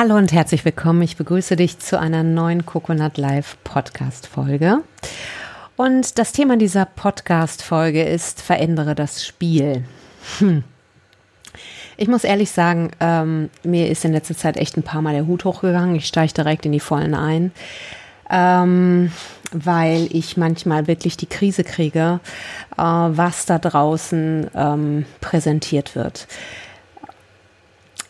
Hallo und herzlich willkommen. Ich begrüße dich zu einer neuen Coconut Live Podcast Folge. Und das Thema dieser Podcast Folge ist Verändere das Spiel. Hm. Ich muss ehrlich sagen, ähm, mir ist in letzter Zeit echt ein paar Mal der Hut hochgegangen. Ich steige direkt in die Vollen ein, ähm, weil ich manchmal wirklich die Krise kriege, äh, was da draußen ähm, präsentiert wird.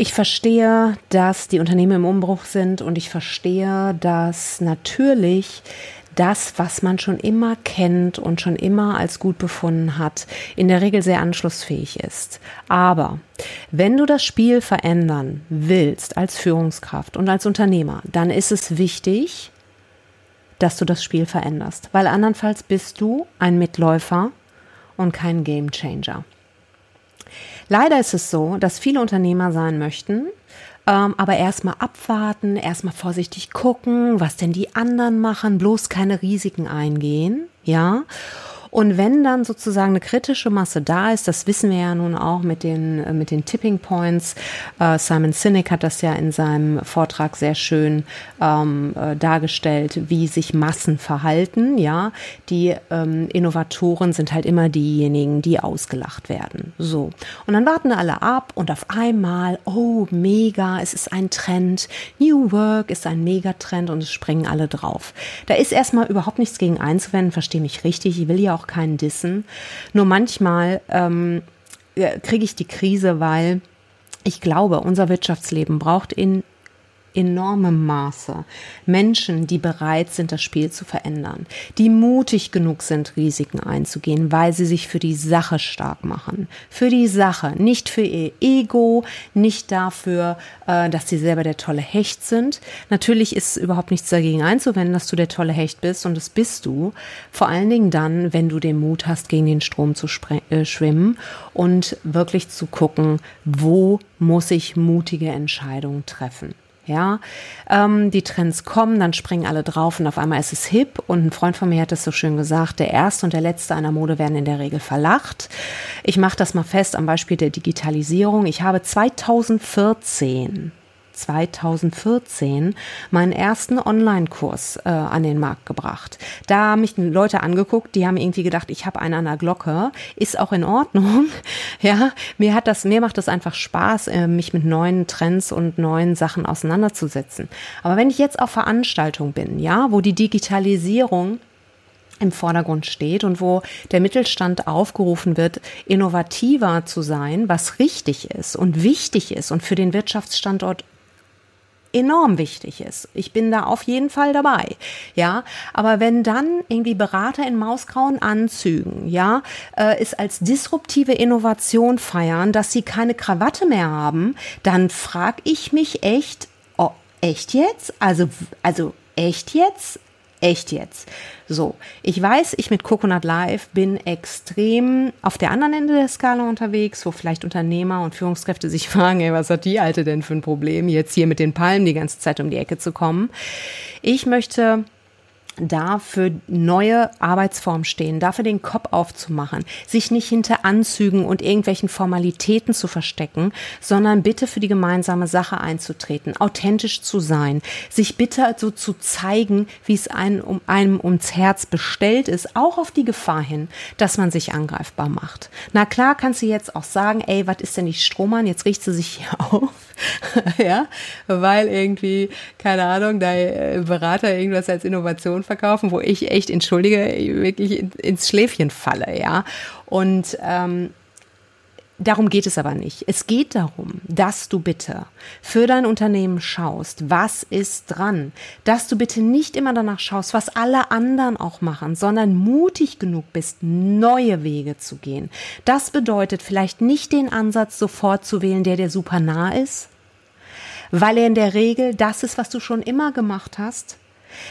Ich verstehe, dass die Unternehmen im Umbruch sind und ich verstehe, dass natürlich das, was man schon immer kennt und schon immer als gut befunden hat, in der Regel sehr anschlussfähig ist. Aber wenn du das Spiel verändern willst als Führungskraft und als Unternehmer, dann ist es wichtig, dass du das Spiel veränderst, weil andernfalls bist du ein Mitläufer und kein Gamechanger. Leider ist es so, dass viele Unternehmer sein möchten, ähm, aber erstmal abwarten, erstmal vorsichtig gucken, was denn die anderen machen, bloß keine Risiken eingehen, ja. Und wenn dann sozusagen eine kritische Masse da ist, das wissen wir ja nun auch mit den, äh, mit den Tipping Points. Äh, Simon Sinek hat das ja in seinem Vortrag sehr schön ähm, äh, dargestellt, wie sich Massen verhalten. Ja, die ähm, Innovatoren sind halt immer diejenigen, die ausgelacht werden. So. Und dann warten alle ab und auf einmal, oh, mega, es ist ein Trend. New Work ist ein Megatrend und es springen alle drauf. Da ist erstmal überhaupt nichts gegen einzuwenden, verstehe mich richtig. Ich will ja auch keinen Dissen. Nur manchmal ähm, kriege ich die Krise, weil ich glaube, unser Wirtschaftsleben braucht in enormem Maße Menschen, die bereit sind, das Spiel zu verändern, die mutig genug sind, Risiken einzugehen, weil sie sich für die Sache stark machen. Für die Sache, nicht für ihr Ego, nicht dafür, äh, dass sie selber der tolle Hecht sind. Natürlich ist überhaupt nichts dagegen einzuwenden, dass du der tolle Hecht bist und das bist du. Vor allen Dingen dann, wenn du den Mut hast, gegen den Strom zu äh, schwimmen und wirklich zu gucken, wo muss ich mutige Entscheidungen treffen. Ja, ähm, die Trends kommen, dann springen alle drauf und auf einmal ist es hip. Und ein Freund von mir hat es so schön gesagt: Der erste und der letzte einer Mode werden in der Regel verlacht. Ich mache das mal fest am Beispiel der Digitalisierung. Ich habe 2014 2014 meinen ersten Online-Kurs äh, an den Markt gebracht. Da haben mich Leute angeguckt, die haben irgendwie gedacht, ich habe einen an der Glocke. Ist auch in Ordnung. Ja, mir hat das, mir macht das einfach Spaß, äh, mich mit neuen Trends und neuen Sachen auseinanderzusetzen. Aber wenn ich jetzt auf Veranstaltung bin, ja, wo die Digitalisierung im Vordergrund steht und wo der Mittelstand aufgerufen wird, innovativer zu sein, was richtig ist und wichtig ist und für den Wirtschaftsstandort enorm wichtig ist. Ich bin da auf jeden Fall dabei. Ja, aber wenn dann irgendwie Berater in mausgrauen Anzügen, ja, äh, es als disruptive Innovation feiern, dass sie keine Krawatte mehr haben, dann frag ich mich echt, oh, echt jetzt? Also, also echt jetzt? Echt jetzt. So, ich weiß, ich mit Coconut Live bin extrem auf der anderen Ende der Skala unterwegs, wo vielleicht Unternehmer und Führungskräfte sich fragen, ey, was hat die Alte denn für ein Problem, jetzt hier mit den Palmen die ganze Zeit um die Ecke zu kommen. Ich möchte da für neue Arbeitsformen stehen, dafür den Kopf aufzumachen, sich nicht hinter Anzügen und irgendwelchen Formalitäten zu verstecken, sondern bitte für die gemeinsame Sache einzutreten, authentisch zu sein, sich bitte so zu zeigen, wie es einem, um, einem ums Herz bestellt ist, auch auf die Gefahr hin, dass man sich angreifbar macht. Na klar kannst du jetzt auch sagen, ey, was ist denn die Strohmann? Jetzt riecht sie sich hier auf. ja, weil irgendwie, keine Ahnung, dein Berater irgendwas als Innovation verkaufen, wo ich echt, entschuldige, wirklich ins Schläfchen falle, ja. Und ähm, Darum geht es aber nicht. Es geht darum, dass du bitte für dein Unternehmen schaust, was ist dran, dass du bitte nicht immer danach schaust, was alle anderen auch machen, sondern mutig genug bist, neue Wege zu gehen. Das bedeutet vielleicht nicht den Ansatz sofort zu wählen, der dir super nah ist, weil er in der Regel das ist, was du schon immer gemacht hast,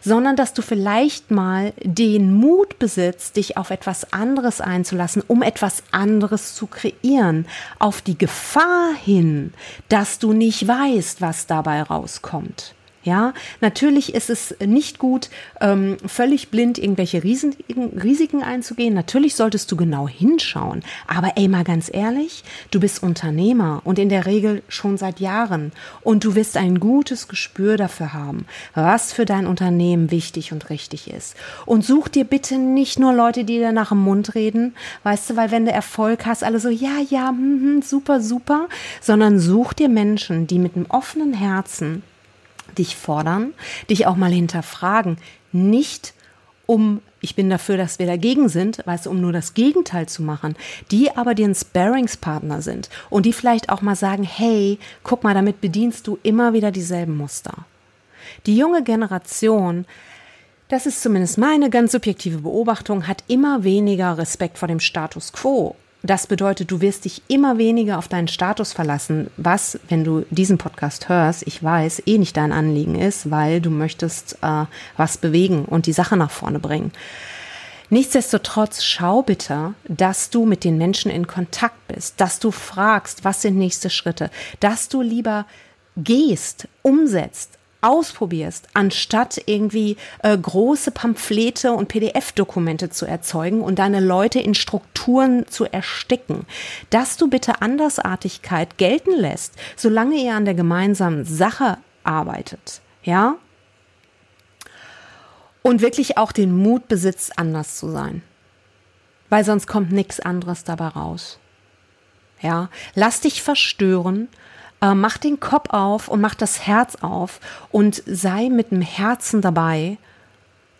sondern dass du vielleicht mal den Mut besitzt, dich auf etwas anderes einzulassen, um etwas anderes zu kreieren, auf die Gefahr hin, dass du nicht weißt, was dabei rauskommt. Ja, natürlich ist es nicht gut, ähm, völlig blind irgendwelche Risiken, Risiken einzugehen. Natürlich solltest du genau hinschauen. Aber ey, mal ganz ehrlich, du bist Unternehmer und in der Regel schon seit Jahren. Und du wirst ein gutes Gespür dafür haben, was für dein Unternehmen wichtig und richtig ist. Und such dir bitte nicht nur Leute, die dir nach dem Mund reden, weißt du, weil wenn du Erfolg hast, alle so, ja, ja, hm, hm, super, super, sondern such dir Menschen, die mit einem offenen Herzen dich fordern, dich auch mal hinterfragen. Nicht um, ich bin dafür, dass wir dagegen sind, weißt du, um nur das Gegenteil zu machen, die aber dir ein Sparringspartner sind und die vielleicht auch mal sagen, hey, guck mal, damit bedienst du immer wieder dieselben Muster. Die junge Generation, das ist zumindest meine ganz subjektive Beobachtung, hat immer weniger Respekt vor dem Status quo das bedeutet, du wirst dich immer weniger auf deinen Status verlassen, was, wenn du diesen Podcast hörst, ich weiß, eh nicht dein Anliegen ist, weil du möchtest äh, was bewegen und die Sache nach vorne bringen. Nichtsdestotrotz schau bitte, dass du mit den Menschen in Kontakt bist, dass du fragst, was sind nächste Schritte, dass du lieber gehst, umsetzt, ausprobierst, anstatt irgendwie äh, große Pamphlete und PDF-Dokumente zu erzeugen und deine Leute in Strukturen zu ersticken, dass du bitte Andersartigkeit gelten lässt, solange ihr an der gemeinsamen Sache arbeitet, ja? Und wirklich auch den Mut besitzt, anders zu sein. Weil sonst kommt nichts anderes dabei raus. Ja, lass dich verstören äh, mach den Kopf auf und mach das Herz auf und sei mit dem Herzen dabei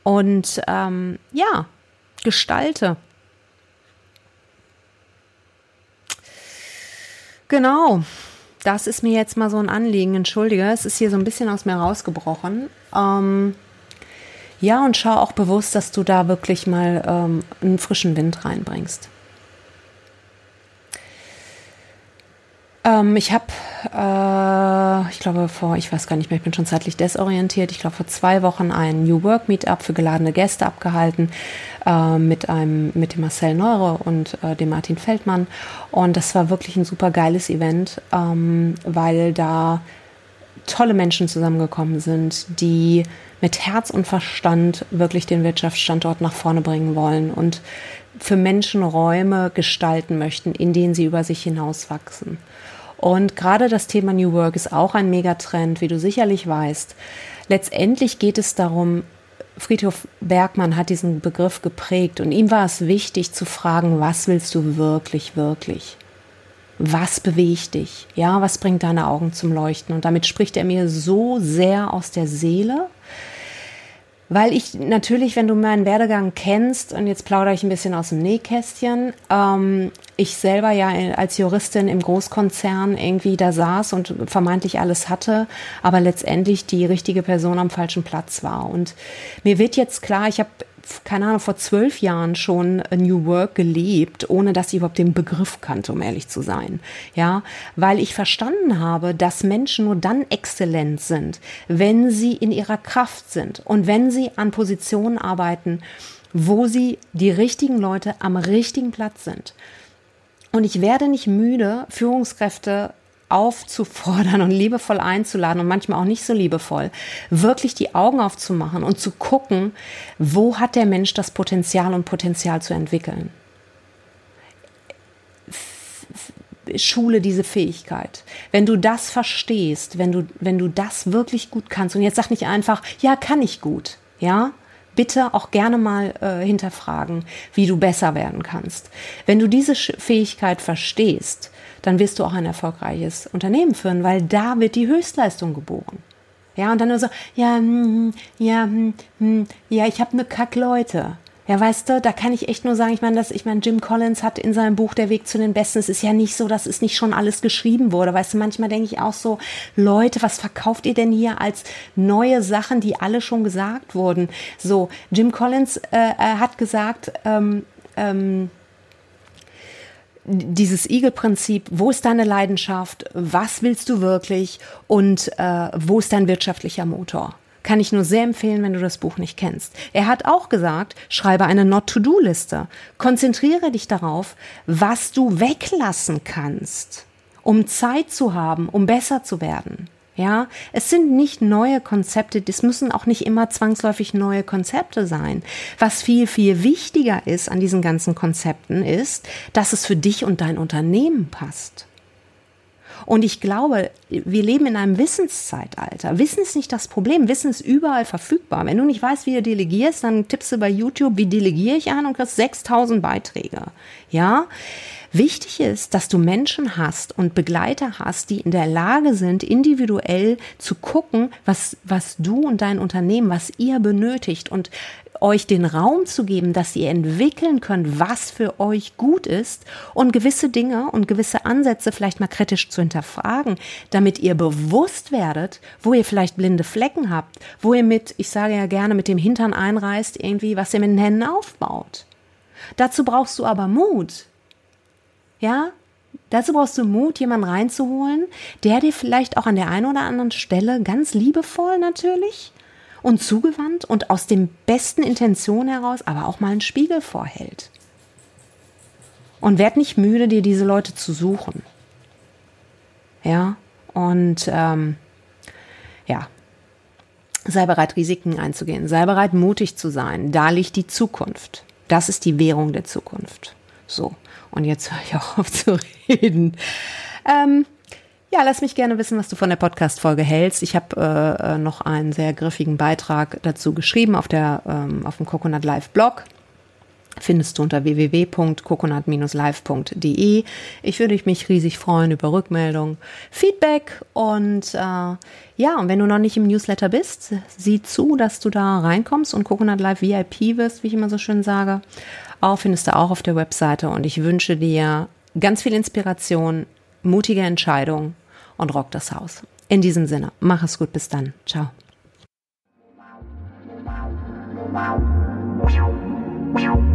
und ähm, ja, gestalte. Genau, das ist mir jetzt mal so ein Anliegen. Entschuldige, es ist hier so ein bisschen aus mir rausgebrochen. Ähm, ja, und schau auch bewusst, dass du da wirklich mal ähm, einen frischen Wind reinbringst. Ähm, ich habe, äh, ich glaube vor, ich weiß gar nicht mehr, ich bin schon zeitlich desorientiert. Ich glaube vor zwei Wochen ein New Work Meetup für geladene Gäste abgehalten äh, mit einem, mit dem Marcel Neure und äh, dem Martin Feldmann. Und das war wirklich ein super geiles Event, ähm, weil da tolle Menschen zusammengekommen sind, die mit Herz und Verstand wirklich den Wirtschaftsstandort nach vorne bringen wollen und für Menschen Räume gestalten möchten, in denen sie über sich hinauswachsen. Und gerade das Thema New Work ist auch ein Megatrend, wie du sicherlich weißt. Letztendlich geht es darum, Friedhof Bergmann hat diesen Begriff geprägt und ihm war es wichtig zu fragen, was willst du wirklich, wirklich? Was bewegt dich? Ja, was bringt deine Augen zum Leuchten? Und damit spricht er mir so sehr aus der Seele, weil ich natürlich, wenn du meinen Werdegang kennst, und jetzt plaudere ich ein bisschen aus dem Nähkästchen, ähm, ich selber ja als Juristin im Großkonzern irgendwie da saß und vermeintlich alles hatte, aber letztendlich die richtige Person am falschen Platz war. Und mir wird jetzt klar, ich habe keine Ahnung, vor zwölf Jahren schon New Work gelebt, ohne dass ich überhaupt den Begriff kannte, um ehrlich zu sein. Ja, weil ich verstanden habe, dass Menschen nur dann exzellent sind, wenn sie in ihrer Kraft sind und wenn sie an Positionen arbeiten, wo sie die richtigen Leute am richtigen Platz sind. Und ich werde nicht müde, Führungskräfte aufzufordern und liebevoll einzuladen und manchmal auch nicht so liebevoll, wirklich die Augen aufzumachen und zu gucken, wo hat der Mensch das Potenzial und Potenzial zu entwickeln. Schule diese Fähigkeit. Wenn du das verstehst, wenn du, wenn du das wirklich gut kannst, und jetzt sag nicht einfach, ja, kann ich gut, ja, bitte auch gerne mal äh, hinterfragen, wie du besser werden kannst. Wenn du diese Fähigkeit verstehst, dann wirst du auch ein erfolgreiches Unternehmen führen, weil da wird die Höchstleistung geboren. Ja, und dann nur so, ja, hm, ja, hm, hm, ja, ich habe ne Kack Leute. Ja, weißt du, da kann ich echt nur sagen, ich meine, das, ich meine, Jim Collins hat in seinem Buch Der Weg zu den Besten, es ist ja nicht so, dass es nicht schon alles geschrieben wurde. Weißt du, manchmal denke ich auch so, Leute, was verkauft ihr denn hier als neue Sachen, die alle schon gesagt wurden? So, Jim Collins äh, hat gesagt, ähm, ähm, dieses Igel-Prinzip, wo ist deine Leidenschaft, was willst du wirklich und äh, wo ist dein wirtschaftlicher Motor? Kann ich nur sehr empfehlen, wenn du das Buch nicht kennst. Er hat auch gesagt, schreibe eine Not-to-Do-Liste. Konzentriere dich darauf, was du weglassen kannst, um Zeit zu haben, um besser zu werden. Ja, es sind nicht neue Konzepte, das müssen auch nicht immer zwangsläufig neue Konzepte sein. Was viel, viel wichtiger ist an diesen ganzen Konzepten ist, dass es für dich und dein Unternehmen passt. Und ich glaube, wir leben in einem Wissenszeitalter. Wissen ist nicht das Problem. Wissen ist überall verfügbar. Wenn du nicht weißt, wie du delegierst, dann tippst du bei YouTube, wie delegiere ich an und kriegst 6000 Beiträge. Ja? Wichtig ist, dass du Menschen hast und Begleiter hast, die in der Lage sind, individuell zu gucken, was, was du und dein Unternehmen, was ihr benötigt und euch den Raum zu geben, dass ihr entwickeln könnt, was für euch gut ist und gewisse Dinge und gewisse Ansätze vielleicht mal kritisch zu hinterfragen, damit ihr bewusst werdet, wo ihr vielleicht blinde Flecken habt, wo ihr mit, ich sage ja gerne, mit dem Hintern einreißt, irgendwie, was ihr mit den Händen aufbaut. Dazu brauchst du aber Mut. Ja, Dazu brauchst du Mut, jemanden reinzuholen, der dir vielleicht auch an der einen oder anderen Stelle ganz liebevoll natürlich und zugewandt und aus den besten Intentionen heraus aber auch mal einen Spiegel vorhält. Und werd nicht müde, dir diese Leute zu suchen. Ja, und ähm, ja, sei bereit, Risiken einzugehen, sei bereit, mutig zu sein. Da liegt die Zukunft. Das ist die Währung der Zukunft. So, und jetzt höre ich auch auf zu reden. Ähm, ja, lass mich gerne wissen, was du von der Podcast-Folge hältst. Ich habe äh, noch einen sehr griffigen Beitrag dazu geschrieben auf, der, ähm, auf dem Coconut Live Blog. Findest du unter www.coconut-live.de. Ich würde mich riesig freuen über Rückmeldung, Feedback und äh, ja, und wenn du noch nicht im Newsletter bist, sieh zu, dass du da reinkommst und Coconut Live VIP wirst, wie ich immer so schön sage. Auch findest du auch auf der Webseite und ich wünsche dir ganz viel Inspiration, mutige Entscheidungen und rock das Haus. In diesem Sinne, mach es gut, bis dann. Ciao. Wow.